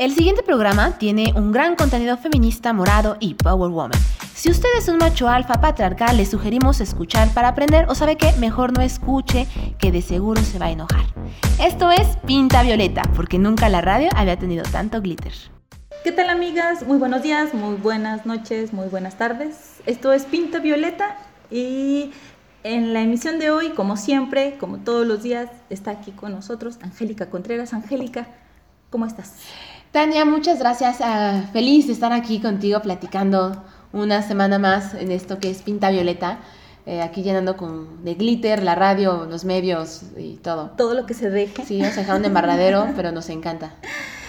El siguiente programa tiene un gran contenido feminista, morado y power woman. Si usted es un macho alfa patriarcal, le sugerimos escuchar para aprender o sabe que mejor no escuche, que de seguro se va a enojar. Esto es Pinta Violeta, porque nunca la radio había tenido tanto glitter. ¿Qué tal amigas? Muy buenos días, muy buenas noches, muy buenas tardes. Esto es Pinta Violeta y en la emisión de hoy, como siempre, como todos los días, está aquí con nosotros Angélica Contreras. Angélica, ¿cómo estás? Tania, muchas gracias. Ah, feliz de estar aquí contigo platicando una semana más en esto que es Pinta Violeta. Eh, aquí llenando con de glitter la radio, los medios y todo. Todo lo que se deje. Sí, nos dejaron de embarradero, pero nos encanta.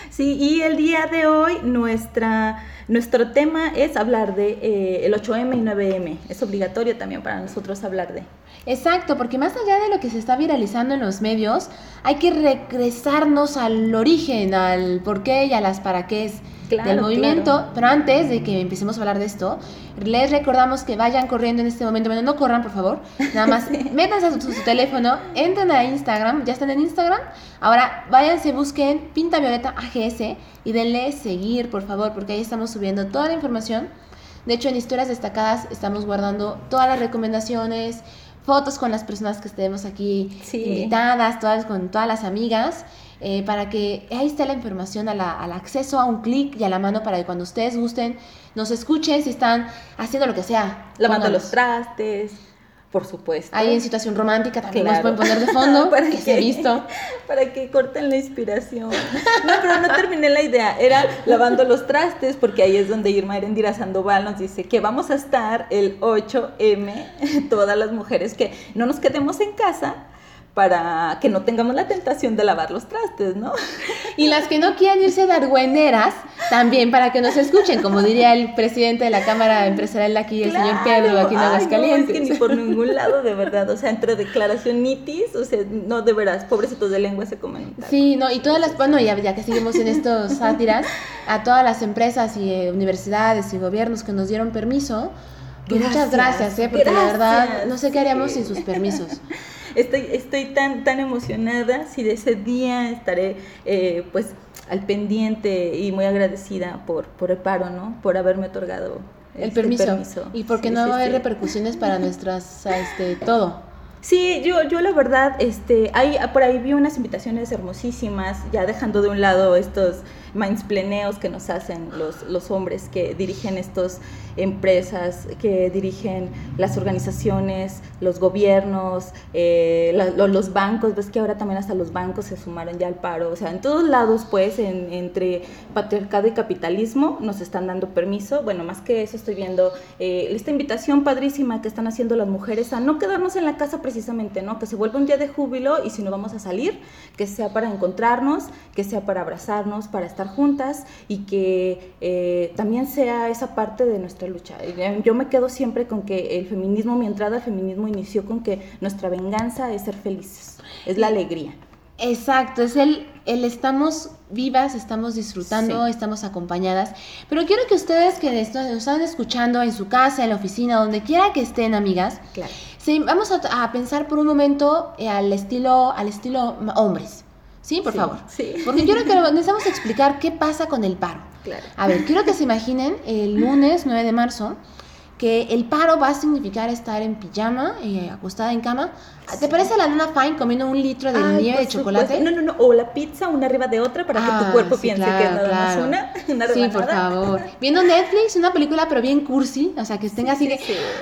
Sí, y el día de hoy nuestra, nuestro tema es hablar de eh, el 8M y 9M. Es obligatorio también para nosotros hablar de. Exacto, porque más allá de lo que se está viralizando en los medios, hay que regresarnos al origen, al por qué y a las para qué del movimiento. Pero antes de que empecemos a hablar de esto, les recordamos que vayan corriendo en este momento. Bueno, no corran, por favor. Nada más métanse a su, teléfono, entren a Instagram. ¿Ya están en Instagram? Ahora váyanse, busquen Pinta Violeta AGS y denle seguir, por favor, porque ahí estamos subiendo toda la información. De hecho, en historias destacadas estamos guardando todas las recomendaciones, fotos con las personas que estemos aquí invitadas, todas con todas las amigas, eh, para que ahí esté la información al acceso a un clic y a la mano para que cuando ustedes gusten nos escuchen si están haciendo lo que sea. Lavando los trastes, por supuesto. Ahí en situación romántica también nos pueden poner de fondo, para que, se visto. Para que corten la inspiración. No, pero no terminé la idea. Era lavando los trastes, porque ahí es donde Irma Erendira Sandoval nos dice que vamos a estar el 8M, todas las mujeres que no nos quedemos en casa, para que no tengamos la tentación de lavar los trastes, ¿no? Y las que no quieran irse de argüeneras, también para que nos escuchen, como diría el presidente de la Cámara Empresarial aquí, el señor Pedro, aquí en Aguascalientes. No, es que ni por ningún lado, de verdad, o sea, entre declaración nitis, o sea, no, de veras, pobrecitos de lengua se comen. Sí, no, y todas las, bueno, ya, ya que seguimos en estos sátiras, a todas las empresas y eh, universidades y gobiernos que nos dieron permiso, pues muchas gracias, ¿eh? porque la verdad no sé qué haríamos sin sus permisos. Estoy, estoy tan, tan emocionada, si de ese día estaré eh, pues al pendiente y muy agradecida por, por el paro, ¿no? Por haberme otorgado el este permiso. Y porque no hay repercusiones para nuestras, este, todo. Sí, yo, yo la verdad, este, hay, por ahí vi unas invitaciones hermosísimas, ya dejando de un lado estos mindspleneos que nos hacen los, los hombres que dirigen estas empresas, que dirigen las organizaciones, los gobiernos, eh, los bancos, ves que ahora también hasta los bancos se sumaron ya al paro, o sea, en todos lados pues, entre patriarcado y capitalismo nos están dando permiso, bueno, más que eso estoy viendo eh, esta invitación padrísima que están haciendo las mujeres a no quedarnos en la casa precisamente, ¿no? Que se vuelva un día de júbilo y si no vamos a salir, que sea para encontrarnos, que sea para abrazarnos, para estar juntas y que eh, también sea esa parte de nuestra lucha. Yo me quedo siempre con que el feminismo, mi entrada al feminismo inició con que nuestra venganza es ser felices, es la alegría. Exacto, es el, el estamos vivas, estamos disfrutando, estamos acompañadas. Pero quiero que ustedes que nos están escuchando en su casa, en la oficina, donde quiera que estén, amigas, claro. vamos a, a, pensar por un momento eh, al estilo, al estilo hombres. Sí, por favor. Sí. Porque quiero que necesitamos explicar qué pasa con el paro. Claro. A ver, quiero que se imaginen el lunes 9 de marzo que el paro va a significar estar en pijama, eh, acostada en cama. ¿Te parece la nana fine comiendo un litro de nieve de chocolate? No, no, no. O la pizza una arriba de otra para que tu ah, cuerpo piense que es nada más una, una Sí, por favor. Viendo Netflix, una película pero bien cursi, o sea, que tenga así de,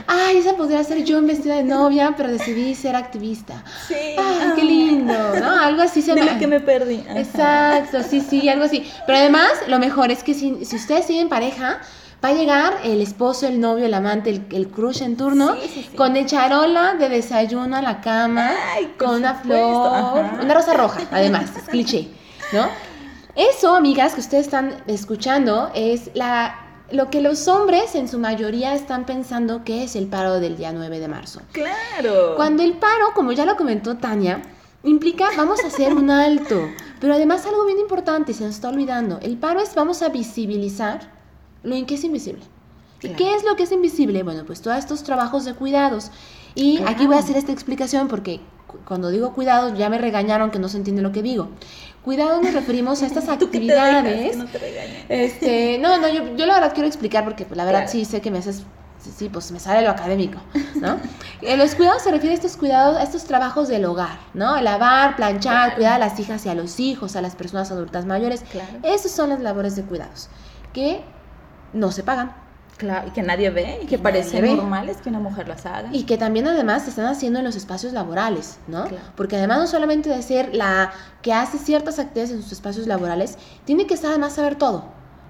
ay, esa podría ser yo en vestida de novia, pero decidí ser activista. Sí. Ay, qué lindo, ¿no? Algo así se De lo que me perdí. Exacto, sí, sí, algo así. Pero además, lo mejor es que si, si ustedes tienen pareja, Va a llegar el esposo, el novio, el amante, el, el crush en turno, con el charola de desayuno a la cama, con una flor, una rosa roja, además, es cliché, ¿no? Eso, amigas, que ustedes están escuchando, es la lo que los hombres en su mayoría están pensando que es el paro del día 9 de marzo. Claro. Cuando el paro, como ya lo comentó Tania, implica vamos a hacer un alto, pero además algo bien importante, se nos está olvidando, el paro es vamos a visibilizar lo en que es invisible. ¿Y qué es lo que es invisible? Bueno, pues todos estos trabajos de cuidados. Y aquí voy a hacer esta explicación porque cuando digo cuidados ya me regañaron que no se entiende lo que digo. Cuidado nos referimos a estas actividades. no, te este, no, no, yo, yo, la verdad quiero explicar porque pues, la verdad sí sé que me haces sí, pues me sale lo académico, ¿no? Eh, los cuidados se refiere a estos cuidados, a estos trabajos del hogar, ¿no? Lavar, planchar, cuidar a las hijas y a los hijos, a las personas adultas mayores. Claro. Esas son las labores de cuidados que no se pagan. Claro, y que nadie ve, y que, parece normal es que una mujer las haga. Y que también además se están haciendo en los espacios laborales, ¿no? Porque además no solamente de ser la que hace ciertas actividades en sus espacios laborales, tiene que además saber todo.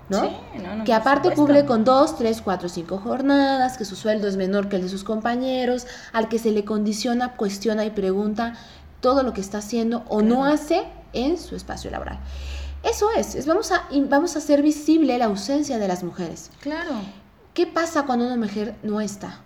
¿no? que aparte cubre con dos, tres, cuatro, cinco jornadas, que su sueldo es menor que el de sus compañeros, al que se le condiciona, cuestiona y pregunta todo lo que está haciendo o no hace en su espacio laboral. Eso es, es vamos, a, vamos a hacer visible la ausencia de las mujeres. Claro. ¿Qué pasa cuando una mujer no está?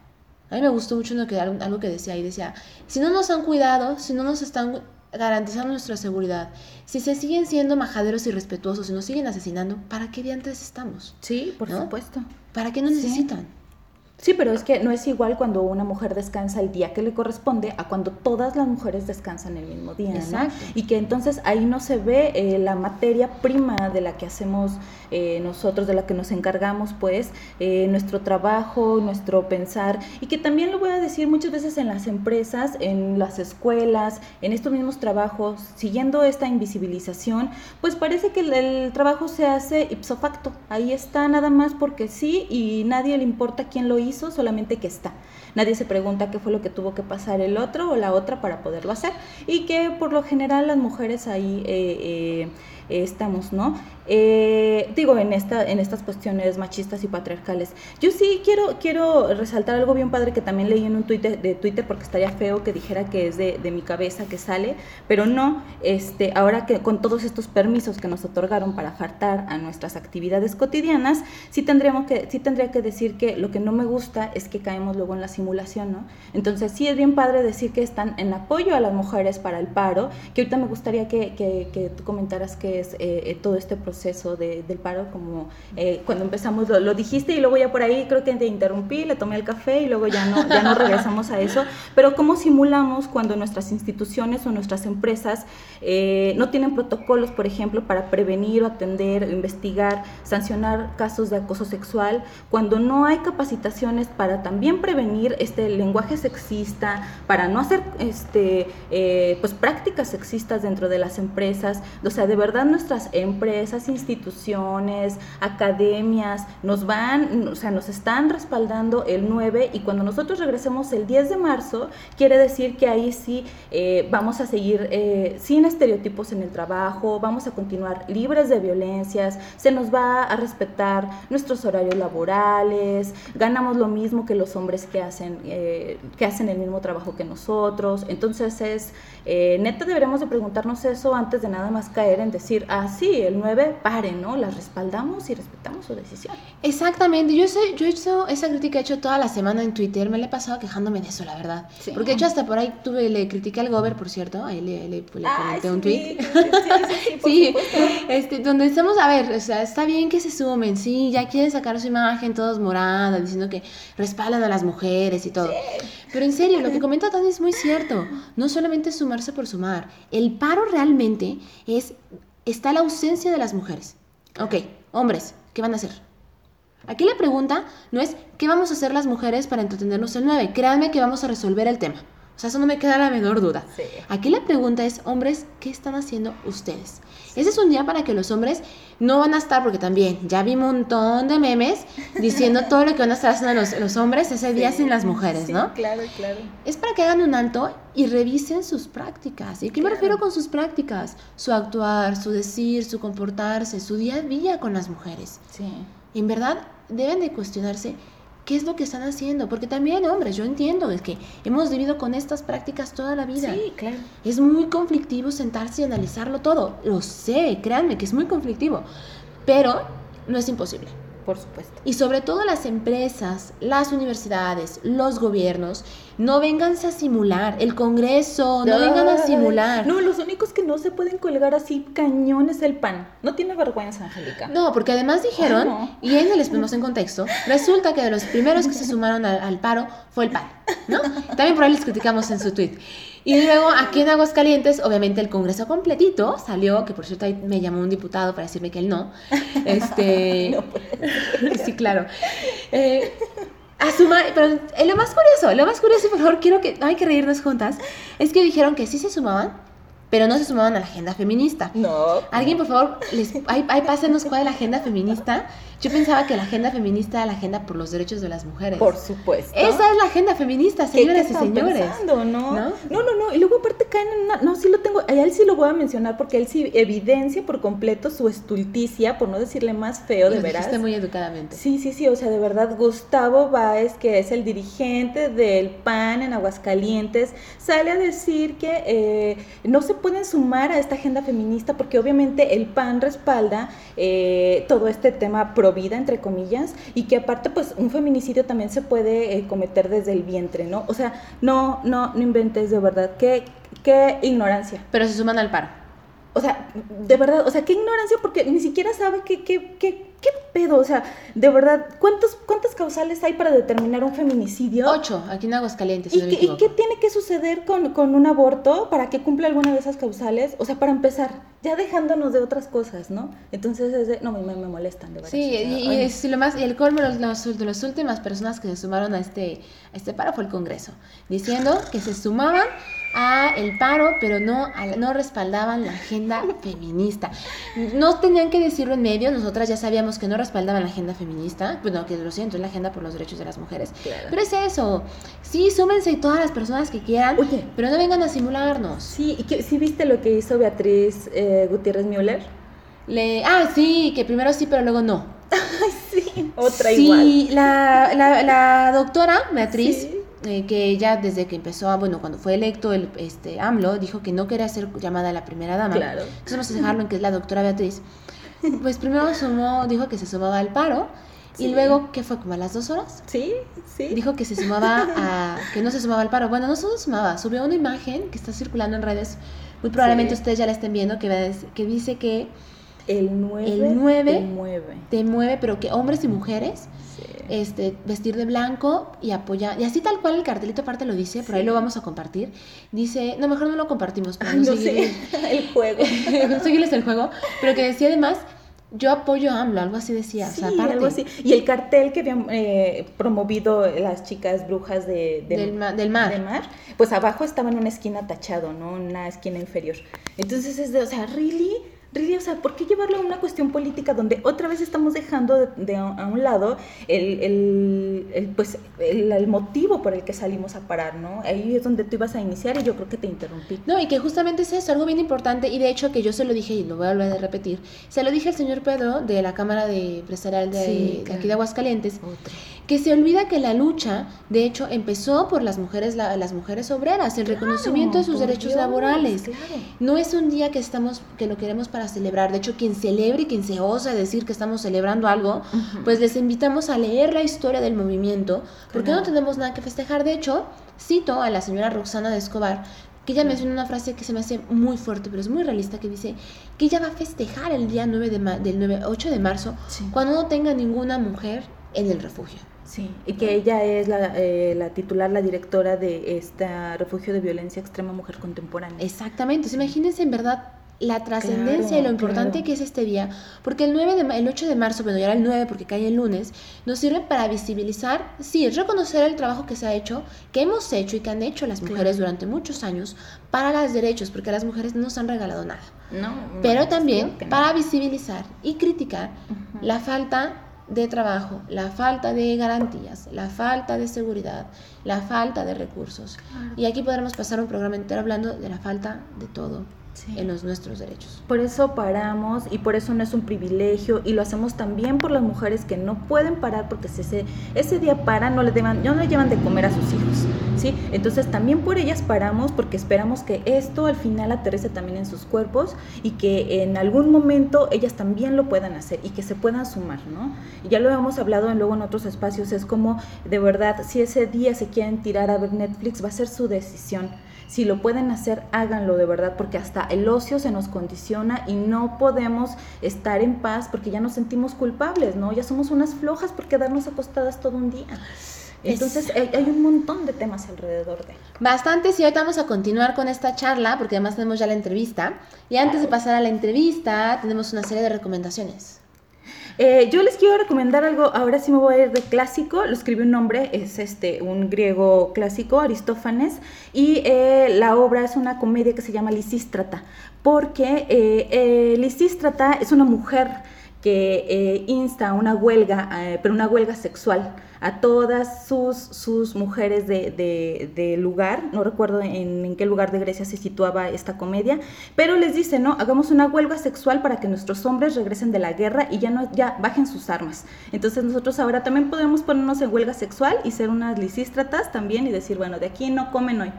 A mí me gustó mucho que, algo que decía ahí, decía, si no nos han cuidado, si no nos están garantizando nuestra seguridad, si se siguen siendo majaderos y respetuosos y nos siguen asesinando, ¿para qué diantres estamos? Sí, por supuesto. ¿Para qué nos necesitan? Sí, pero es que no es igual cuando una mujer descansa el día que le corresponde a cuando todas las mujeres descansan el mismo día. Exacto. Y que entonces ahí no se ve eh, la materia prima de la que hacemos eh, nosotros, de la que nos encargamos, pues, eh, nuestro trabajo, nuestro pensar. Y que también lo voy a decir muchas veces en las empresas, en las escuelas, en estos mismos trabajos, siguiendo esta invisibilización, pues parece que el, el trabajo se hace ipso facto. Ahí está nada más porque sí y nadie le importa quién lo hizo solamente que está. Nadie se pregunta qué fue lo que tuvo que pasar el otro o la otra para poderlo hacer. Y que por lo general las mujeres ahí eh, eh, estamos, ¿no? Eh, digo, en, esta, en estas cuestiones machistas y patriarcales. Yo sí quiero, quiero resaltar algo bien padre que también leí en un tuit de, Twitter, porque estaría feo que dijera que es de, mi cabeza que sale, pero no, este, ahora que con todos estos permisos que nos otorgaron para faltar a nuestras actividades cotidianas, sí, tendríamos que, sí tendría que decir que lo que no me gusta es que caemos luego en la simulación, ¿no? Entonces sí es bien padre decir que están en apoyo a las mujeres para el paro, que ahorita me gustaría que, que, tú comentaras qué es eh, eh, todo este proceso proceso del paro, como eh, cuando empezamos lo, dijiste y luego ya por ahí creo que te interrumpí, le tomé el café y luego ya no, ya no regresamos a eso, pero ¿cómo simulamos cuando nuestras instituciones o nuestras empresas eh, no tienen protocolos, por ejemplo, para prevenir o atender, investigar, sancionar casos de acoso sexual, cuando no hay capacitaciones para también prevenir este lenguaje sexista, para no hacer este, eh, pues prácticas sexistas dentro de las empresas, o sea, de verdad nuestras empresas instituciones, academias, nos van, o sea, nos están respaldando el 9 y cuando nosotros regresemos el 10 de marzo, quiere decir que ahí sí eh, vamos a seguir eh, sin estereotipos en el trabajo, vamos a continuar libres de violencias, se nos va a respetar nuestros horarios laborales, ganamos lo mismo que los hombres que hacen, eh, que hacen el mismo trabajo que nosotros. Entonces es, neta deberíamos de preguntarnos eso antes de nada más caer en decir, ah, sí, el 9 paren, ¿no? Las respaldamos y respetamos su decisión. Exactamente, yo sé, yo he hecho esa crítica he hecho toda la semana en Twitter, me la he pasado quejándome de eso, la verdad. Porque de hecho hasta por ahí tuve, le critiqué al Gober, por cierto, ahí le, le, comenté un tweet. Sí, sí, este, donde estamos, a ver, o sea, está bien que se sumen, sí, ya quieren sacar su imagen todos morada, diciendo que respaldan a las mujeres y todo. Pero en serio, lo que comenta Tani es muy cierto, no solamente sumarse por sumar, el paro realmente es está la ausencia de las mujeres. Ok, hombres, ¿qué van a hacer? Aquí la pregunta no es qué vamos a hacer las mujeres para entretenernos el 9. Créanme que vamos a resolver el tema. O sea, eso no me queda la menor duda. Aquí la pregunta es, hombres, ¿qué están haciendo ustedes? Ese es un día para que los hombres no van a estar, porque también ya vi un montón de memes diciendo todo lo que van a estar haciendo los, hombres ese día sin las mujeres, ¿no? Claro, claro. Es para que hagan un alto y revisen sus prácticas. ¿Y qué me refiero con sus prácticas? Su actuar, su decir, su comportarse, su día a día con las mujeres. Sí. en verdad deben de cuestionarse qué es lo que están haciendo, porque también, hombres, yo entiendo, es que hemos vivido con estas prácticas toda la vida. Sí, claro. Es muy conflictivo sentarse y analizarlo todo, lo sé, créanme que es muy conflictivo, pero no es imposible. Por supuesto. Y sobre todo las empresas, las universidades, los gobiernos, no vengan a simular. El Congreso, no, vengan a simular. No, los únicos que no se pueden colgar así cañones el pan. No tiene vergüenza, Angélica. No, porque además dijeron, y ahí les ponemos en contexto, resulta que de los primeros que se sumaron al, al paro fue el PAN, ¿no? También por ahí les criticamos en su tweet. Y luego aquí en Aguascalientes, obviamente el Congreso completito salió, que por cierto ahí me llamó un diputado para decirme que él no. Este, sí, claro. Eh, a sumar, pero eh, lo más curioso, lo más curioso, por favor, quiero que, hay que reírnos juntas, es que dijeron que sí se sumaban, pero no se sumaban a la agenda feminista. No. Alguien, por favor, les, ahí, ahí pásenos cuál es la agenda feminista. Yo pensaba que la agenda feminista era la agenda por los derechos de las mujeres. Por supuesto. Esa es la agenda feminista, señoras y señores. Pensando, ¿no? ¿no? No, no, Y luego aparte caen en una... No, sí lo tengo... A él sí lo voy a mencionar porque él sí evidencia por completo su estulticia, por no decirle más feo, de veras. muy educadamente. Sí, sí, sí. O sea, de verdad, Gustavo Báez, que es el dirigente del PAN en Aguascalientes, sale a decir que eh, no se pueden sumar a esta agenda feminista porque obviamente el PAN respalda eh, todo este tema pro vida, entre comillas, y que aparte, pues, un feminicidio también se puede eh, cometer desde el vientre, ¿no? O sea, no, no, no inventes de verdad, qué, qué ignorancia. Pero se suman al paro. O sea, de verdad, o sea, qué ignorancia porque ni siquiera sabe qué, qué, qué, qué pedo, o sea, de verdad, ¿cuántos, ¿cuántas causales hay para determinar un feminicidio? Ocho, aquí en Aguascalientes. ¿Y, qué, ¿Y qué tiene que suceder con, con un aborto para que cumpla alguna de esas causales? O sea, para empezar, ya dejándonos de otras cosas, ¿no? Entonces es de, no, me, me molestan de verdad. Sí, y, es lo más, y el colmo de las últimas personas que se sumaron a este, a este paro fue el Congreso, diciendo que se sumaban a el paro, pero no, no respaldaban la agenda feminista. No tenían que decirlo en medio, nosotras ya sabíamos que no respaldaban la agenda feminista, bueno, que lo siento, es la agenda por los derechos de las mujeres. Pero es eso, sí, súmense todas las personas que quieran, pero no vengan a simularnos. Sí, y que, sí viste lo que hizo Beatriz... Eh, Gutiérrez Müller? Le, ah, sí, que primero sí, pero luego no. Ay, sí, otra igual. Sí, la, la, doctora Beatriz, eh, que ya desde que empezó, bueno, cuando fue electo el este AMLO, dijo que no quería ser llamada la primera dama. Claro. Entonces vamos a dejarlo en que es la doctora Beatriz. Pues primero sumó, dijo que se sumaba al paro. Y luego, ¿qué fue? ¿Como a las dos horas? Sí, sí. Dijo que se sumaba a. que no se sumaba al paro. Bueno, no se sumaba. Subió una imagen que está circulando en redes muy probablemente ustedes ya la estén viendo, que, que dice que el 9, el 9 te mueve. Te mueve, pero que hombres y mujeres este, vestir de blanco y apoyar. Y así tal cual el cartelito aparte lo dice, por ahí lo vamos a compartir. Dice, no, mejor no lo compartimos para no, el juego. no seguirles el juego. Pero que decía además yo apoyo a AMLO, algo así decía. Sí, algo así. Y el cartel que habían eh, promovido las chicas brujas de, del, del, mar. pues abajo estaba en una esquina tachado, ¿no? Una esquina inferior. Entonces es de, o sea, ¿really? O sea, ¿por qué llevarlo a una cuestión política donde otra vez estamos dejando de, a un lado el, el, el pues, el, motivo por el que salimos a parar, ¿no? Ahí es donde tú ibas a iniciar y yo creo que te interrumpí. No, y que justamente es eso, algo bien importante, y de hecho que yo se lo dije, y lo voy a volver a repetir, se lo dije al señor Pedro de la Cámara de Empresarial de, aquí de Aguascalientes, que se olvida que la lucha, de hecho, empezó por las mujeres, las mujeres obreras, el reconocimiento de sus derechos laborales. No es un día que estamos, que lo queremos para celebrar. De hecho, quien celebre y quien se osa decir que estamos celebrando algo, pues les invitamos a leer la historia del movimiento, porque no tenemos nada que festejar. De hecho, cito a la señora Roxana de Escobar, que ella menciona una frase que se me hace muy fuerte, pero es muy realista, que dice que ella va a festejar el día 9 de del 9, 8 de marzo cuando no tenga ninguna mujer en el refugio. Sí, y que ella es la, eh, la, titular, la directora de este refugio de violencia extrema mujer contemporánea. Exactamente, imagínense en verdad la trascendencia y lo importante que es este día, porque el, 9 de, el 8 de marzo, bueno, ya era el 9 porque cae el lunes, nos sirve para visibilizar, sí, reconocer el trabajo que se ha hecho, que hemos hecho y que han hecho las mujeres durante muchos años para los derechos, porque las mujeres no nos han regalado nada. No, Pero también para visibilizar y criticar la falta de trabajo, la falta de garantías, la falta de seguridad, la falta de recursos. Y aquí podremos pasar un programa entero hablando de la falta de todo en los nuestros derechos. Por eso paramos y por eso no es un privilegio y lo hacemos también por las mujeres que no pueden parar porque ese, ese día paran, no le, deban, no le llevan de comer a sus hijos. ¿sí? Entonces también por ellas paramos porque esperamos que esto al final aterrice también en sus cuerpos y que en algún momento ellas también lo puedan hacer y que se puedan sumar. ¿no? Y ya lo hemos hablado luego en otros espacios, es como de verdad, si ese día se quieren tirar a ver Netflix, va a ser su decisión si lo pueden hacer, háganlo de verdad, porque hasta el ocio se nos condiciona y no podemos estar en paz porque ya nos sentimos culpables, ¿no? Ya somos unas flojas por quedarnos acostadas todo un día. Entonces hay, un montón de temas alrededor de. Bastante, sí, ahorita vamos a continuar con esta charla porque además tenemos ya la entrevista. Y antes de pasar a la entrevista, tenemos una serie de recomendaciones. Eh, yo les quiero recomendar algo, ahora sí me voy a ir de clásico, lo escribió un hombre, es este, un griego clásico, Aristófanes, y eh, la obra es una comedia que se llama Lisístrata, porque eh, Lisístrata es una mujer que eh, insta una huelga, eh, pero una huelga sexual, a todas sus, sus mujeres de, lugar, no recuerdo en, qué lugar de Grecia se situaba esta comedia, pero les dice, no, hagamos una huelga sexual para que nuestros hombres regresen de la guerra y ya, no, ya bajen sus armas. Entonces nosotros ahora también podemos ponernos en huelga sexual y ser unas lisístratas también y decir, bueno, de aquí no comen hoy.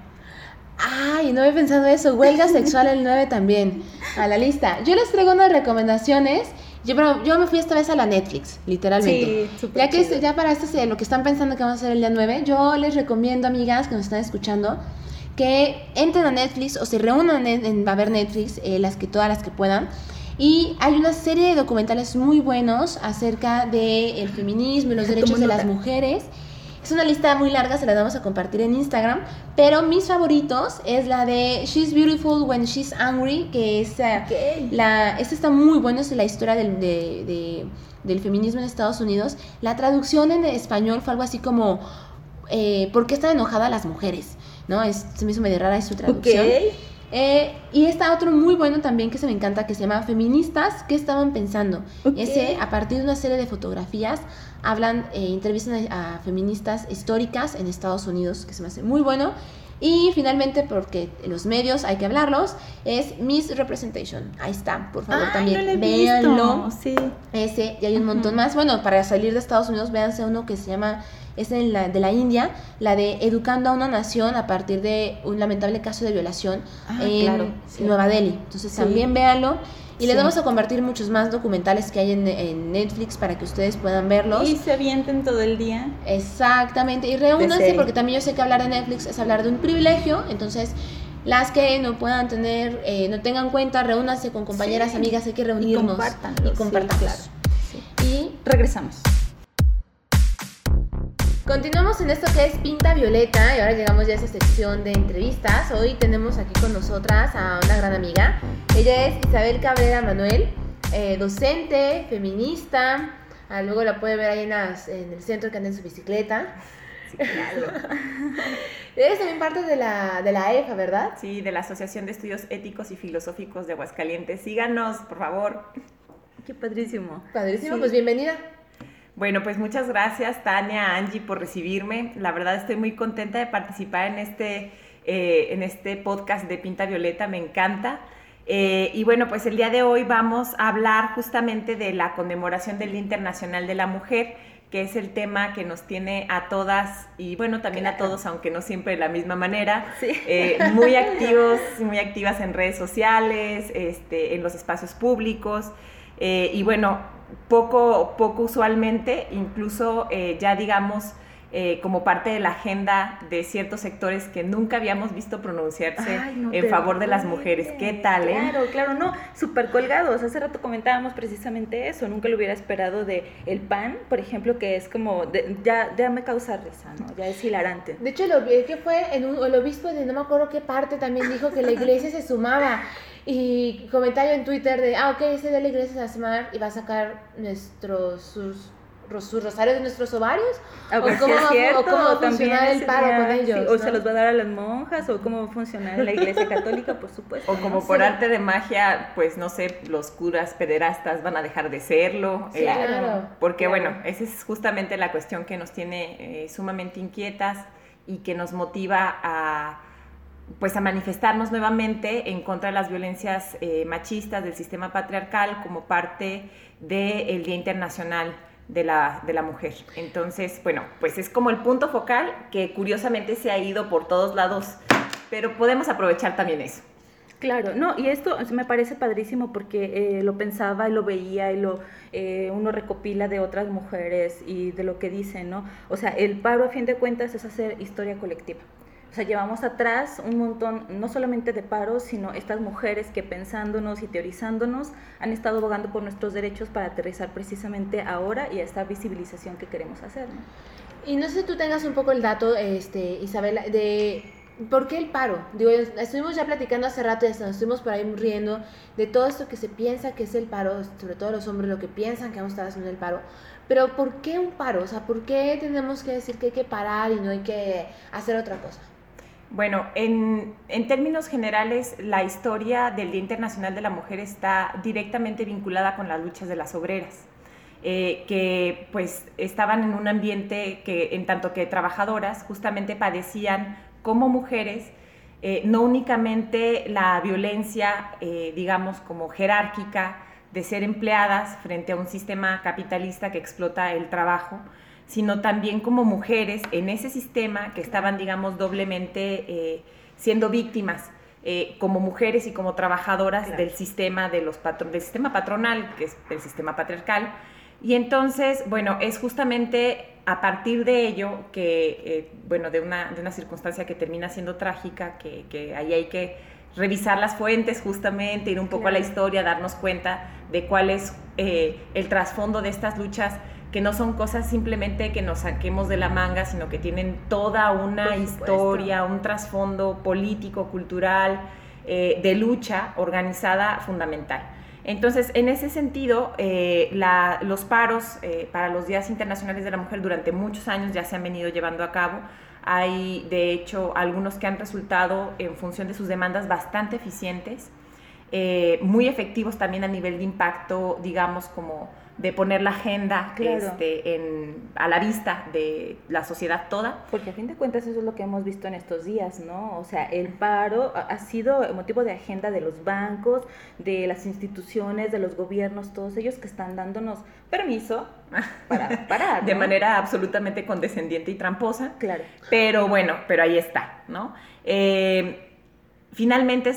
Ay, no había pensado eso. Huelga sexual el 9 también. A la lista. Yo les traigo unas recomendaciones yo, yo me fui esta vez a la Netflix, literalmente. Sí, ya que ya para esto, lo que están pensando que vamos a hacer el día 9, yo les recomiendo, amigas que nos están escuchando, que entren a Netflix o se reúnan en, a ver Netflix, eh, las que, todas las que puedan. Y hay una serie de documentales muy buenos acerca del feminismo y los derechos de las mujeres. Es una lista muy larga, se la vamos a compartir en Instagram, pero mis favoritos es la de She's Beautiful When She's Angry, que es eh, la, esta está muy bueno, es la historia del, del feminismo en Estados Unidos. La traducción en español fue algo así como eh, ¿Por qué están enojadas las mujeres? ¿No? Es, se me hizo medio rara su traducción. Eh, y está otro muy bueno también que se me encanta que se llama Feministas, ¿qué estaban pensando? Ese, a partir de una serie de fotografías, hablan, eh, entrevistan a, feministas históricas en Estados Unidos, que se me hace muy bueno. Y finalmente, porque los medios hay que hablarlos, es Miss Representation. Ahí está, por favor, también. véanlo. Sí. Ese, y hay un montón más. Bueno, para salir de Estados Unidos, véanse uno que se llama es en la, de la India, la de Educando a una Nación a partir de un lamentable caso de violación ah, en Nueva Delhi. Entonces también véanlo. Y les vamos a convertir muchos más documentales que hay en, Netflix para que ustedes puedan verlos. Y se avienten todo el día. Exactamente. Y reúnanse porque también yo sé que hablar de Netflix es hablar de un privilegio. Entonces, las que no puedan tener, eh, no tengan cuenta, reúnanse con compañeras, amigas, hay que reunirnos. Y compartan. Y compartan. claro. Y regresamos. Continuamos en esto que es Pinta Violeta y ahora llegamos ya a esa sección de entrevistas. Hoy tenemos aquí con nosotras a una gran amiga. Ella es Isabel Cabrera Manuel, eh, docente, feminista. Ah, luego la puede ver ahí en, el centro que anda en su bicicleta. Sí, claro. Eres también parte de la, de la EFA, ¿verdad? Sí, de la Asociación de Estudios Éticos y Filosóficos de Aguascalientes. Síganos, por favor. Qué padrísimo. Padrísimo, pues bienvenida. Bueno, pues muchas gracias Tania, Angie por recibirme. La verdad estoy muy contenta de participar en este, eh, en este podcast de Pinta Violeta, me encanta. Eh, y bueno, pues el día de hoy vamos a hablar justamente de la conmemoración del Día Internacional de la Mujer, que es el tema que nos tiene a todas y bueno, también a todos, aunque no siempre de la misma manera, eh, muy activos, muy activas en redes sociales, este, en los espacios públicos. y bueno, poco, poco usualmente, incluso eh, ya digamos eh, como parte de la agenda de ciertos sectores que nunca habíamos visto pronunciarse en favor de las mujeres. ¿Qué tal, eh? Claro, claro, no, súper colgados. Hace rato comentábamos precisamente eso, nunca lo hubiera esperado de el pan, por ejemplo, que es como, ya, ya me causa risa, ¿no? Ya es hilarante. De hecho, lo que fue en un, el obispo de no me acuerdo qué parte también dijo que la iglesia se sumaba. Y comentario en Twitter de, ah, ok, ese de la iglesia se va a y va a sacar nuestros, sus sus rosarios de nuestros ovarios? Ah, pues ¿O, cómo, va a funcionar el paro con ellos? o se los va a dar a las monjas, o cómo va a funcionar la iglesia católica, por supuesto. O como por arte de magia, pues no sé, los curas pederastas van a dejar de serlo. Eh, claro. Porque bueno, esa es justamente la cuestión que nos tiene eh, sumamente inquietas y que nos motiva a pues a manifestarnos nuevamente en contra de las violencias eh, machistas del sistema patriarcal como parte del Día Internacional de la, de la mujer. Entonces, bueno, pues es como el punto focal que curiosamente se ha ido por todos lados, pero podemos aprovechar también eso. Claro, no, y esto me parece padrísimo porque eh, lo pensaba y lo veía y lo eh, uno recopila de otras mujeres y de lo que dicen, ¿no? O sea, el paro a fin de cuentas es hacer historia colectiva. O sea, llevamos atrás un montón, no solamente de paros, sino estas mujeres que pensándonos y teorizándonos han estado abogando por nuestros derechos para aterrizar precisamente ahora y a esta visibilización que queremos hacer. Y no sé si tú tengas un poco el dato, este, Isabela, de ¿Por qué el paro? Digo, estuvimos ya platicando hace rato, ya nos estuvimos por ahí riendo de todo esto que se piensa que es el paro, sobre todo los hombres lo que piensan que vamos a estar haciendo el paro. Pero ¿por qué un paro? O sea, ¿por qué tenemos que decir que hay que parar y no hay que hacer otra cosa? Bueno, en, términos generales, la historia del Día Internacional de la Mujer está directamente vinculada con las luchas de las obreras, eh, que pues estaban en un ambiente que, en tanto que trabajadoras, justamente padecían como mujeres, eh, no únicamente la violencia, eh, digamos, como jerárquica de ser empleadas frente a un sistema capitalista que explota el trabajo, sino también como mujeres en ese sistema que estaban, digamos, doblemente eh, siendo víctimas. como mujeres y como trabajadoras del sistema de los del sistema patronal, que es el sistema patriarcal, y entonces, bueno, es justamente a partir de ello que, eh, bueno, de una, de una, circunstancia que termina siendo trágica, que, que, ahí hay que revisar las fuentes justamente, ir un poco a la historia, darnos cuenta de cuál es eh, el trasfondo de estas luchas, que no son cosas simplemente que nos saquemos de la manga, sino que tienen toda una historia, un trasfondo político, cultural, eh, de lucha organizada fundamental. Entonces, en ese sentido, eh, los paros eh, para los Días Internacionales de la Mujer durante muchos años ya se han venido llevando a cabo. Hay, de hecho, algunos que han resultado, en función de sus demandas, bastante eficientes, eh, muy efectivos también a nivel de impacto, digamos, como de poner la agenda este, en, a la vista de la sociedad toda. Porque a fin de cuentas eso es lo que hemos visto en estos días, ¿no? O sea, el paro ha sido motivo de agenda de los bancos, de las instituciones, de los gobiernos, todos ellos que están dándonos permiso para parar. de manera absolutamente condescendiente y tramposa. Claro. Pero bueno, pero ahí está, ¿no? Eh, finalmente,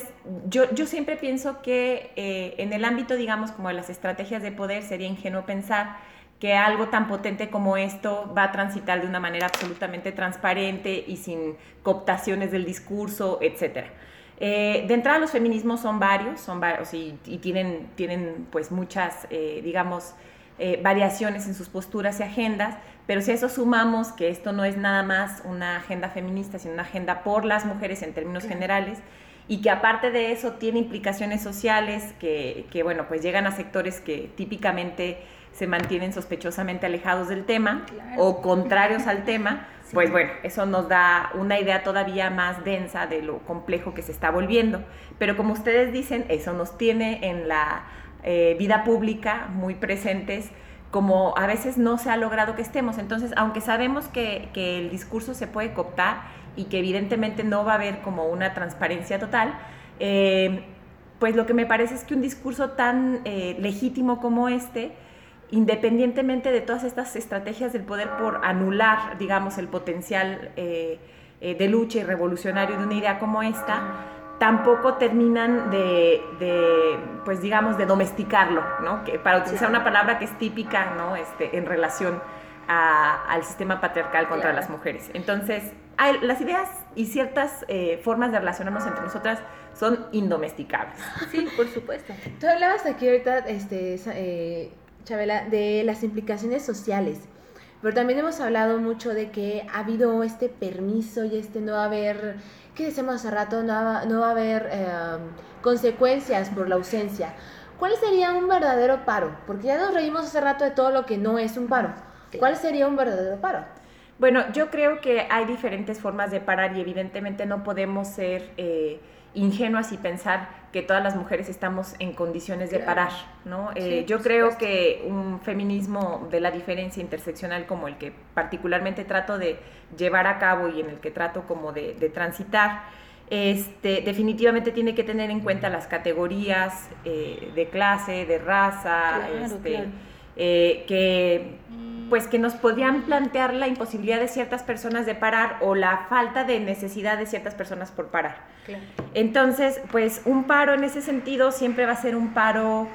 yo, yo siempre pienso que eh, en el ámbito, digamos, como de las estrategias de poder, sería ingenuo pensar que algo tan potente como esto va a transitar de una manera absolutamente transparente y sin cooptaciones del discurso, etc. Eh, de entrada, los feminismos son varios, son varios y, tienen, tienen pues muchas, eh, digamos, variaciones en sus posturas y agendas, pero si a eso sumamos que esto no es nada más una agenda feminista, sino una agenda por las mujeres en términos generales, y que aparte de eso tiene implicaciones sociales que, que, bueno, pues llegan a sectores que típicamente se mantienen sospechosamente alejados del tema o contrarios al tema, pues bueno, eso nos da una idea todavía más densa de lo complejo que se está volviendo. Pero como ustedes dicen, eso nos tiene en la eh, vida pública muy presentes como a veces no se ha logrado que estemos. Entonces, aunque sabemos que, que el discurso se puede cooptar, y que evidentemente no va a haber como una transparencia total, eh, pues lo que me parece es que un discurso tan eh, legítimo como este, independientemente de todas estas estrategias del poder por anular, digamos, el potencial eh, de lucha y revolucionario de una idea como esta, tampoco terminan de, pues digamos, de domesticarlo, ¿no? Que, para utilizar una palabra que es típica, ¿no? Este, en relación al sistema patriarcal contra las mujeres. Entonces, las ideas y ciertas eh, formas de relacionarnos entre nosotras son indomesticables. Sí, por supuesto. Tú hablabas aquí ahorita, este, eh, Chabela, de las implicaciones sociales. Pero también hemos hablado mucho de que ha habido este permiso y este no haber, ¿qué decíamos hace rato? No va, no va a haber em, consecuencias por la ausencia. ¿Cuál sería un verdadero paro? Porque ya nos reímos hace rato de todo lo que no es un paro. ¿Cuál sería un verdadero paro? Bueno, yo creo que hay diferentes formas de parar y evidentemente no podemos ser eh, ingenuas y pensar que todas las mujeres estamos en condiciones de parar, ¿no? Eh, yo creo que un feminismo de la diferencia interseccional como el que particularmente trato de llevar a cabo y en el que trato como de, transitar, este, definitivamente tiene que tener en cuenta las categorías eh, de clase, de raza, este, que pues que nos podían plantear la imposibilidad de ciertas personas de parar o la falta de necesidad de ciertas personas por parar. Entonces, pues un paro en ese sentido siempre va a ser un paro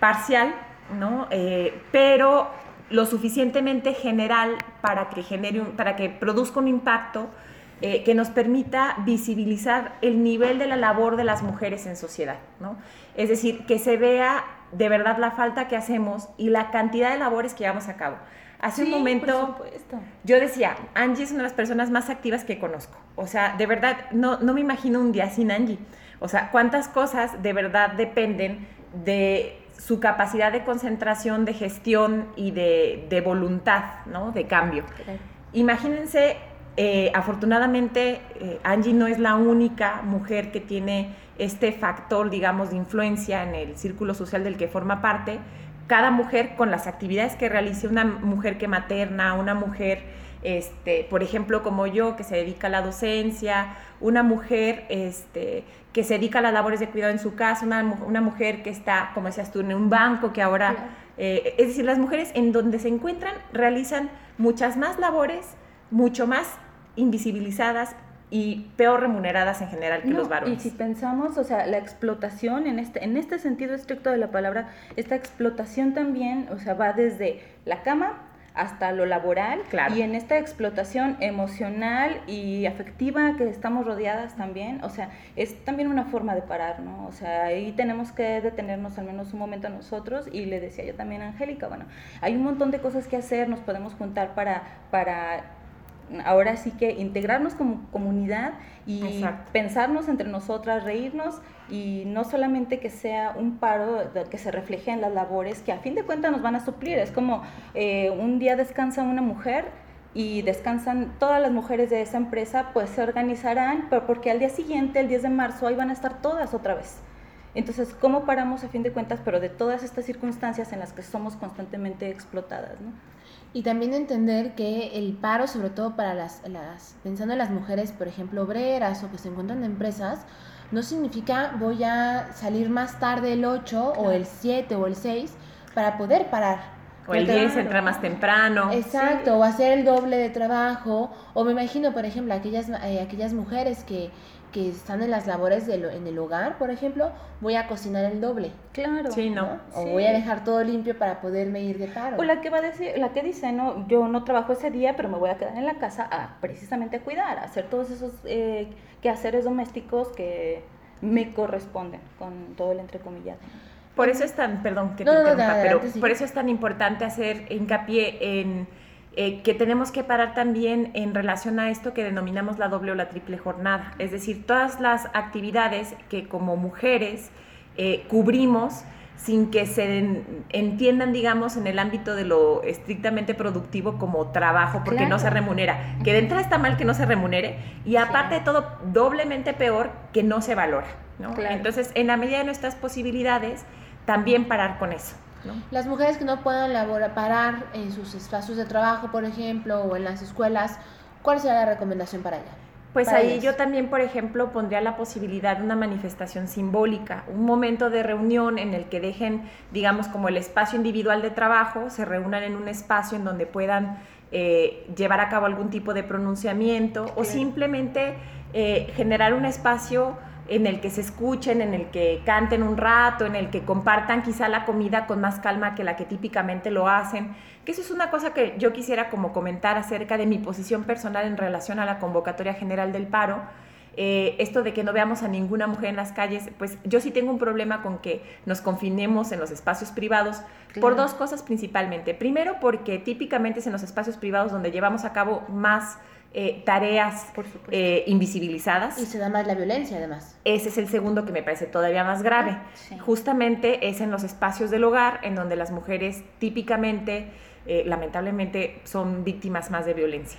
parcial, ¿no? Eh, pero lo suficientemente general para que genere para que produzca un impacto eh, que nos permita visibilizar el nivel de la labor de las mujeres en sociedad, ¿no? Es decir, que se vea de verdad la falta que hacemos y la cantidad de labores que llevamos a cabo. Hace un momento yo decía, Angie es una de las personas más activas que conozco. O sea, de verdad, no, no me imagino un día sin Angie. O sea, cuántas cosas de verdad dependen de su capacidad de concentración, de gestión y de, voluntad, ¿no? De cambio. Imagínense, eh, afortunadamente, eh, Angie no es la única mujer que tiene este factor, digamos, de influencia en el círculo social del que forma parte. Cada mujer con las actividades que realice, una mujer que materna, una mujer este, por ejemplo, como yo, que se dedica a la docencia, una mujer este, que se dedica a las labores de cuidado en su casa, una, mujer que está, como decías tú, en un banco, que ahora, eh, es decir, las mujeres en donde se encuentran realizan muchas más labores, mucho más invisibilizadas y peor remuneradas en general que los varones. Y si pensamos, o sea, la explotación en este, en este sentido estricto de la palabra, esta explotación también, o sea, va desde la cama hasta lo laboral y en esta explotación emocional y afectiva que estamos rodeadas también, o sea, es también una forma de parar, ¿no? O sea, ahí tenemos que detenernos al menos un momento nosotros y le decía yo también a Angélica, bueno, hay un montón de cosas que hacer, nos podemos juntar para, para ahora sí que integrarnos como comunidad y pensarnos entre nosotras, reírnos y no solamente que sea un paro que se refleje en las labores que a fin de cuentas nos van a suplir. Es como eh, un día descansa una mujer y descansan todas las mujeres de esa empresa, pues se organizarán, pero porque al día siguiente, el 10 de marzo, ahí van a estar todas otra vez. Entonces, ¿cómo paramos a fin de cuentas, pero de todas estas circunstancias en las que somos constantemente explotadas? ¿no? Y también entender que el paro, sobre todo para las, las, pensando en las mujeres, por ejemplo, obreras o que se encuentran en empresas, no significa voy a salir más tarde el 8 o el 7 o el 6 para poder parar. O el 10 entrar más temprano. Exacto, o hacer el doble de trabajo. O me imagino, por ejemplo, aquellas, eh, aquellas mujeres que que están en las labores de en el hogar, por ejemplo, voy a cocinar el doble. Claro. Sí, ¿no? O voy a dejar todo limpio para poderme ir de paro. O la que va a decir, la que dice, no, yo no trabajo ese día, pero me voy a quedar en la casa a precisamente a cuidar, a hacer todos esos eh, quehaceres domésticos que me corresponden, con todo el entrecomillado. Por eso es tan, perdón que te interrumpa, pero por eso es tan importante hacer hincapié en eh, que tenemos que parar también en relación a esto que denominamos la doble o la triple jornada. Es decir, todas las actividades que como mujeres eh, cubrimos sin que se entiendan, digamos, en el ámbito de lo estrictamente productivo como trabajo, porque no se remunera. Que de entrada está mal que no se remunere y aparte de todo, doblemente peor que no se valora. Entonces, en la medida de nuestras posibilidades, también parar con eso. Las mujeres que no puedan laborar, parar en sus espacios de trabajo, por ejemplo, o en las escuelas, ¿cuál sería la recomendación para ellas? Pues ahí yo también, por ejemplo, pondría la posibilidad de una manifestación simbólica, un momento de reunión en el que dejen, digamos, como el espacio individual de trabajo, se reúnan en un espacio en donde puedan eh, llevar a cabo algún tipo de pronunciamiento o simplemente eh, generar un espacio en el que se escuchen, en el que canten un rato, en el que compartan quizá la comida con más calma que la que típicamente lo hacen, que eso es una cosa que yo quisiera como comentar acerca de mi posición personal en relación a la convocatoria general del paro. Eh, esto de que no veamos a ninguna mujer en las calles, pues yo sí tengo un problema con que nos confinemos en los espacios privados por dos cosas principalmente. Primero, porque típicamente es en los espacios privados donde llevamos a cabo más eh, tareas eh, invisibilizadas. Y se da más la violencia, además. Ese es el segundo que me parece todavía más grave. Justamente es en los espacios del hogar en donde las mujeres típicamente, eh, lamentablemente, son víctimas más de violencia.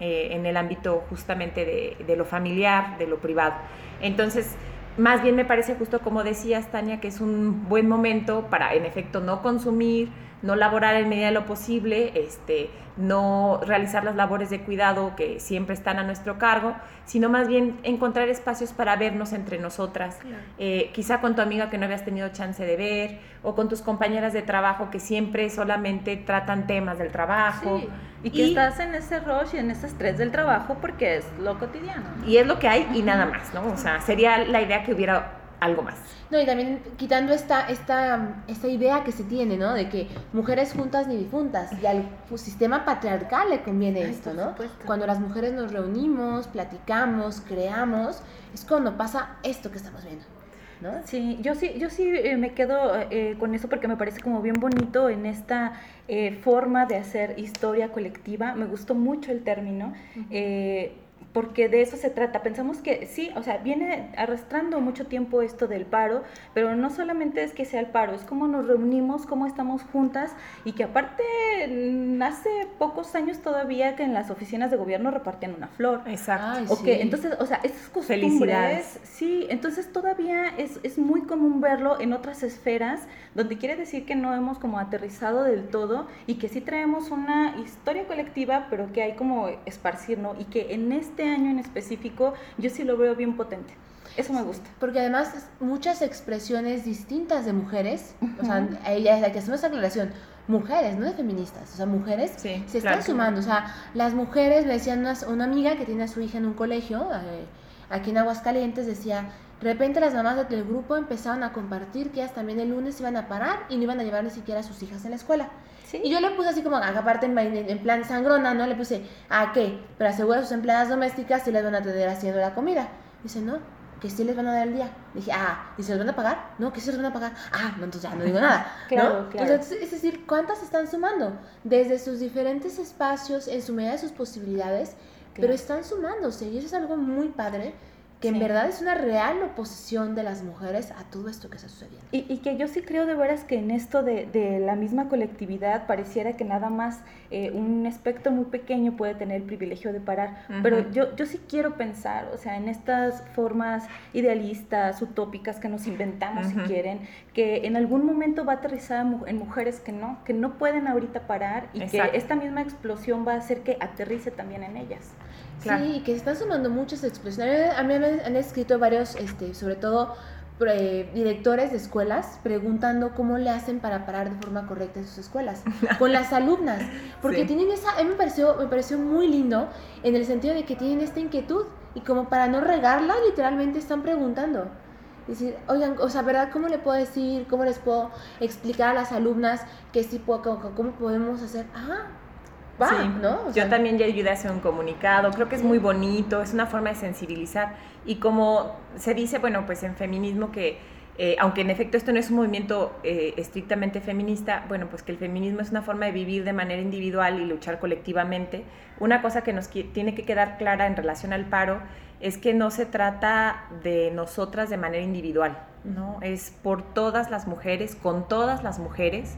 en el ámbito justamente de, de lo familiar, de lo privado. Entonces, más bien me parece justo como decías, Tania, que es un buen momento para, en efecto, no consumir, no laborar en medida de lo posible, este, no realizar las labores de cuidado que siempre están a nuestro cargo, sino más bien encontrar espacios para vernos entre nosotras, eh, quizá con tu amiga que no habías tenido chance de ver, o con tus compañeras de trabajo que siempre solamente tratan temas del trabajo. Y que estás en ese rush y en ese estrés del trabajo porque es lo cotidiano. Y es lo que hay y nada más, ¿no? O sea, sería la idea que hubiera algo más. No, y también quitando esta, esta, esta idea que se tiene, ¿no? De que mujeres juntas ni difuntas. Y al sistema patriarcal le conviene esto, ¿no? Cuando las mujeres nos reunimos, platicamos, creamos, es cuando pasa esto que estamos viendo. ¿No? Sí, yo sí, yo sí eh, me quedo eh, con eso porque me parece como bien bonito en esta eh, forma de hacer historia colectiva. Me gustó mucho el término porque de eso se trata. Pensamos que sí, o sea, viene arrastrando mucho tiempo esto del paro, pero no solamente es que sea el paro, es cómo nos reunimos, cómo estamos juntas y que aparte mm, hace pocos años todavía que en las oficinas de gobierno repartían una flor. Exacto. entonces, o sea, esas costumbres, sí, entonces todavía es, es muy común verlo en otras esferas donde quiere decir que no hemos como aterrizado del todo y que sí traemos una historia colectiva, pero que hay como esparcir, ¿no? Y que en este año en específico yo sí lo veo bien potente. Eso me gusta. Porque además muchas expresiones distintas de mujeres, o sea, ella que hacemos esa aclaración, mujeres, no de feministas, o sea, mujeres se están sumando. O sea, las mujeres, me decían una, una, amiga que tiene a su hija en un colegio, eh, aquí en Aguascalientes, decía, de repente las mamás del grupo empezaron a compartir que ellas también el lunes iban a parar y no iban a llevar ni siquiera a sus hijas en la escuela. Y yo le puse así como, aparte en, en, plan sangrona, ¿no? Le puse, ¿a qué? Pero asegura a sus empleadas domésticas si les van a tener haciendo la comida. Dice, no, que sí les van a dar el día. Dije, ah, ¿y se los van a pagar? No, que sí les van a pagar. Ah, no, entonces ya no digo nada. claro, claro. Entonces, es decir, ¿cuántas están sumando? Desde sus diferentes espacios, en su medida de sus posibilidades, pero están sumándose. Y eso es algo muy padre que en verdad es una real oposición de las mujeres a todo esto que está sucediendo. Y, y que yo sí creo de veras que en esto de, de la misma colectividad pareciera que nada más eh, un espectro muy pequeño puede tener el privilegio de parar, pero yo, yo sí quiero pensar, o sea, en estas formas idealistas, utópicas que nos inventamos si quieren, que en algún momento va a aterrizar en mujeres que no, que no pueden ahorita parar y que esta misma explosión va a hacer que aterrice también en ellas. Sí, que se están sumando muchas explosiones. A mí me han escrito varios, este, sobre todo directores de escuelas preguntando cómo le hacen para parar de forma correcta en sus escuelas con las alumnas porque tienen esa a mí me pareció me pareció muy lindo en el sentido de que tienen esta inquietud y como para no regarla literalmente están preguntando. Decir oigan o sea verdad cómo le puedo decir cómo les puedo explicar a las alumnas que sí puedo cómo podemos hacer ah sí. ¿no? Yo también ya ayudé a hacer un comunicado, creo que es muy bonito, es una forma de sensibilizar. Y como se dice, bueno, pues en feminismo que, eh, aunque en efecto esto no es un movimiento eh, estrictamente feminista, bueno, pues que el feminismo es una forma de vivir de manera individual y luchar colectivamente. Una cosa que nos tiene que quedar clara en relación al paro es que no se trata de nosotras de manera individual, ¿no? Es por todas las mujeres, con todas las mujeres.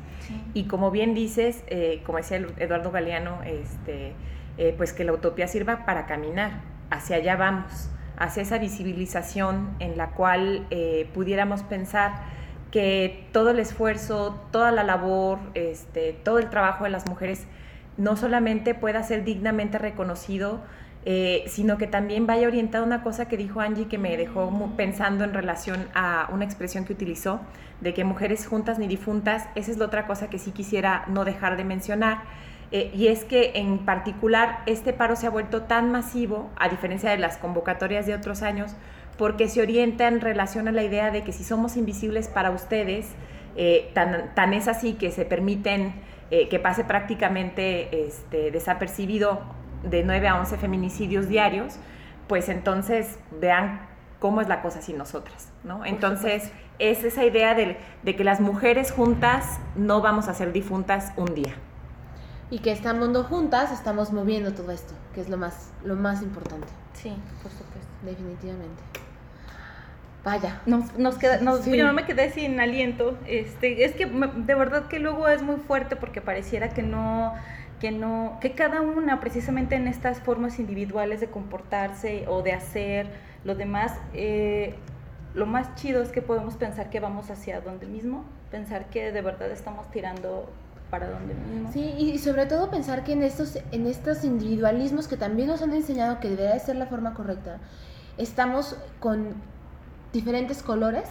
Y como bien dices, eh, como decía Eduardo Galeano, este, eh, pues que la utopía sirva para caminar, hacia allá vamos, hacia esa visibilización en la cual eh, pudiéramos pensar que todo el esfuerzo, toda la labor, este, todo el trabajo de las mujeres no solamente pueda ser dignamente reconocido, eh, sino que también vaya orientada a una cosa que dijo Angie que me dejó pensando en relación a una expresión que utilizó, de que mujeres juntas ni difuntas, esa es la otra cosa que sí quisiera no dejar de mencionar. Eh, y es que en particular este paro se ha vuelto tan masivo, a diferencia de las convocatorias de otros años, porque se orienta en relación a la idea de que si somos invisibles para ustedes, eh, tan, es así que se permiten que pase prácticamente este, desapercibido de 9 a 11 feminicidios diarios, pues entonces vean cómo es la cosa sin nosotras, ¿no? Entonces es esa idea de, que las mujeres juntas no vamos a ser difuntas un día. Y que estando juntas estamos moviendo todo esto, que es lo más, lo más importante. Sí, por supuesto. Definitivamente. Vaya. Nos, nos queda, nos, yo no me quedé sin aliento. Este, es que de verdad que luego es muy fuerte porque pareciera que no que no que cada una precisamente en estas formas individuales de comportarse o de hacer lo demás eh, lo más chido es que podemos pensar que vamos hacia donde mismo pensar que de verdad estamos tirando para donde mismo. Sí y sobre todo pensar que en estos en estos individualismos que también nos han enseñado que debería ser la forma correcta estamos con diferentes colores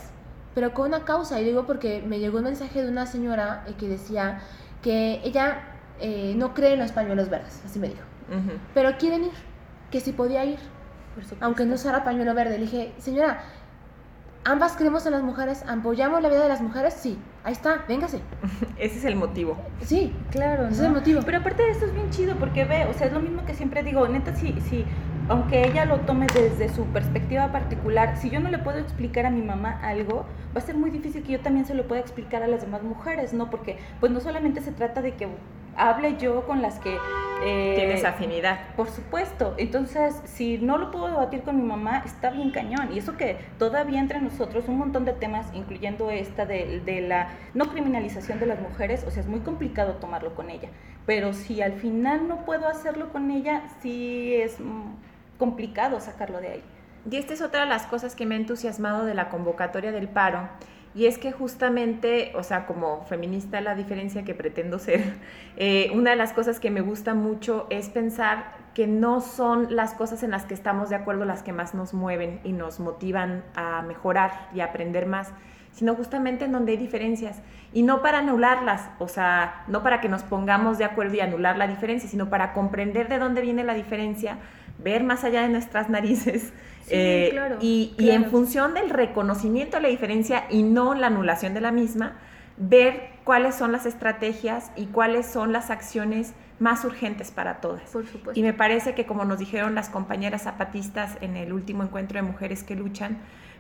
pero con una causa. Y digo porque me llegó un mensaje de una señora eh, que decía que ella eh, no cree en los pañuelos verdes, así me dijo. Pero quieren ir, que si podía ir, aunque no usara pañuelo verde. Le dije, señora, ambas creemos en las mujeres, apoyamos la vida de las mujeres, sí, ahí está, véngase. Ese es el motivo. Sí, claro. Ese es el motivo. Pero aparte de esto es bien chido porque ve, o sea, es lo mismo que siempre digo, neta, sí, sí, aunque ella lo tome desde su perspectiva particular, si yo no le puedo explicar a mi mamá algo, va a ser muy difícil que yo también se lo pueda explicar a las demás mujeres, ¿no? Porque pues no solamente se trata de que hable yo con las que... Eh, Tienes afinidad. Por supuesto. Entonces, si no lo puedo debatir con mi mamá, está bien cañón. Y eso que todavía entre nosotros un montón de temas, incluyendo esta de, de la no criminalización de las mujeres, o sea, es muy complicado tomarlo con ella. Pero si al final no puedo hacerlo con ella, sí es complicado sacarlo de ahí. Y esta es otra de las cosas que me ha entusiasmado de la convocatoria del paro. Y es que justamente, o sea, como feminista, la diferencia que pretendo ser, eh, una de las cosas que me gusta mucho es pensar que no son las cosas en las que estamos de acuerdo las que más nos mueven y nos motivan a mejorar y aprender más, sino justamente en donde hay diferencias. Y no para anularlas, o sea, no para que nos pongamos de acuerdo y anular la diferencia, sino para comprender de dónde viene la diferencia ver más allá de nuestras narices. Eh, y, en función del reconocimiento de la diferencia y no la anulación de la misma, ver cuáles son las estrategias y cuáles son las acciones más urgentes para todas. Por supuesto. Y me parece que como nos dijeron las compañeras zapatistas en el último encuentro de mujeres que luchan,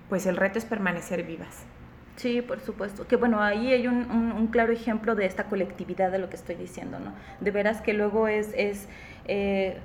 pues el reto es permanecer vivas. Sí, por supuesto. Que bueno, ahí hay un, claro ejemplo de esta colectividad de lo que estoy diciendo, ¿no? De veras que luego es, es eh,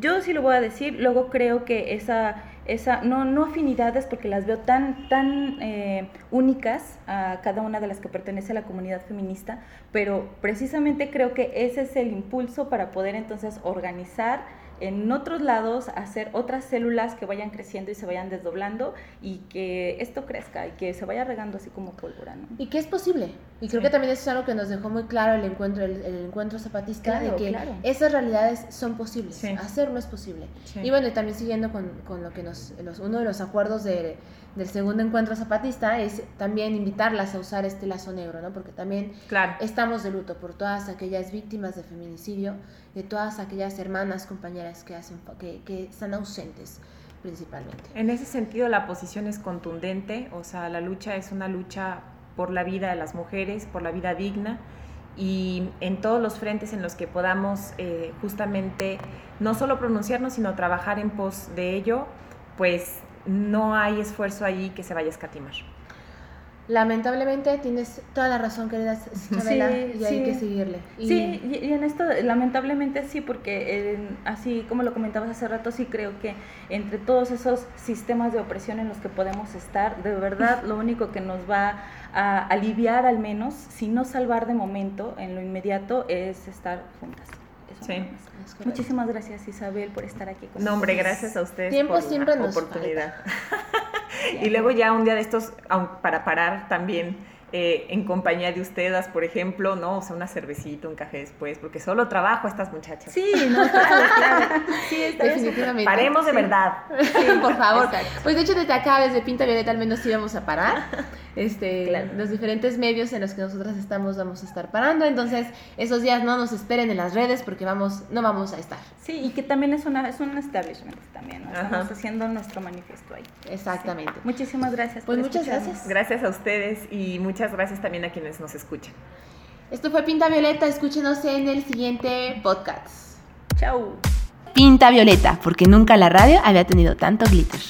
yo sí lo voy a decir, luego creo que esa, esa no, no afinidades porque las veo tan, tan eh, únicas a cada una de las que pertenece a la comunidad feminista, pero precisamente creo que ese es el impulso para poder entonces organizar en otros lados hacer otras células que vayan creciendo y se vayan desdoblando y que esto crezca y que se vaya regando así como pólvora. ¿no? Y que es posible. Y creo que también eso es algo que nos dejó muy claro el encuentro, el, encuentro zapatista, de que esas realidades son posibles, hacerlo es posible. Y bueno, y también siguiendo con, con lo que nos, los, uno de los acuerdos de del segundo encuentro zapatista es también invitarlas a usar este lazo negro, ¿no? Porque también estamos de luto por todas aquellas víctimas de feminicidio, de todas aquellas hermanas, compañeras que, hacen, que, que están ausentes principalmente. En ese sentido la posición es contundente, o sea, la lucha es una lucha por la vida de las mujeres, por la vida digna y en todos los frentes en los que podamos eh, justamente no solo pronunciarnos, sino trabajar en pos de ello, pues no hay esfuerzo allí que se vaya a escatimar. Lamentablemente tienes toda la razón, querida Chabela, y hay que seguirle. Sí, y, en esto lamentablemente sí, porque así como lo comentabas hace rato, sí creo que entre todos esos sistemas de opresión en los que podemos estar, de verdad lo único que nos va a aliviar al menos, si no salvar de momento, en lo inmediato, es estar juntas. sí. Muchísimas gracias Isabel por estar aquí con nosotros. No, hombre, gracias a ustedes Tiempo por siempre la oportunidad. y luego ya un día de estos, para parar también eh, en compañía de ustedes, por ejemplo, ¿no? O sea, una cervecita, un café después, porque solo trabajo estas muchachas. Sí, no, claro, claro. Sí, definitivamente. Paremos de verdad. Sí, por favor. Pues de hecho, desde acá, desde Pinta Violeta, al menos íbamos a parar. Este, Los diferentes medios en los que nosotras estamos vamos a estar parando. Entonces, esos días no nos esperen en las redes porque vamos, no vamos a estar. Sí, y que también es, una, es un establishment también. ¿no? Estamos haciendo nuestro manifiesto ahí. Exactamente. Muchísimas gracias. Pues muchas gracias. Gracias a ustedes y muchas muchas gracias también a quienes nos escuchan. Esto fue Pinta Violeta, escúchenos en el siguiente podcast. Chau. Pinta Violeta, porque nunca la radio había tenido tanto glitter.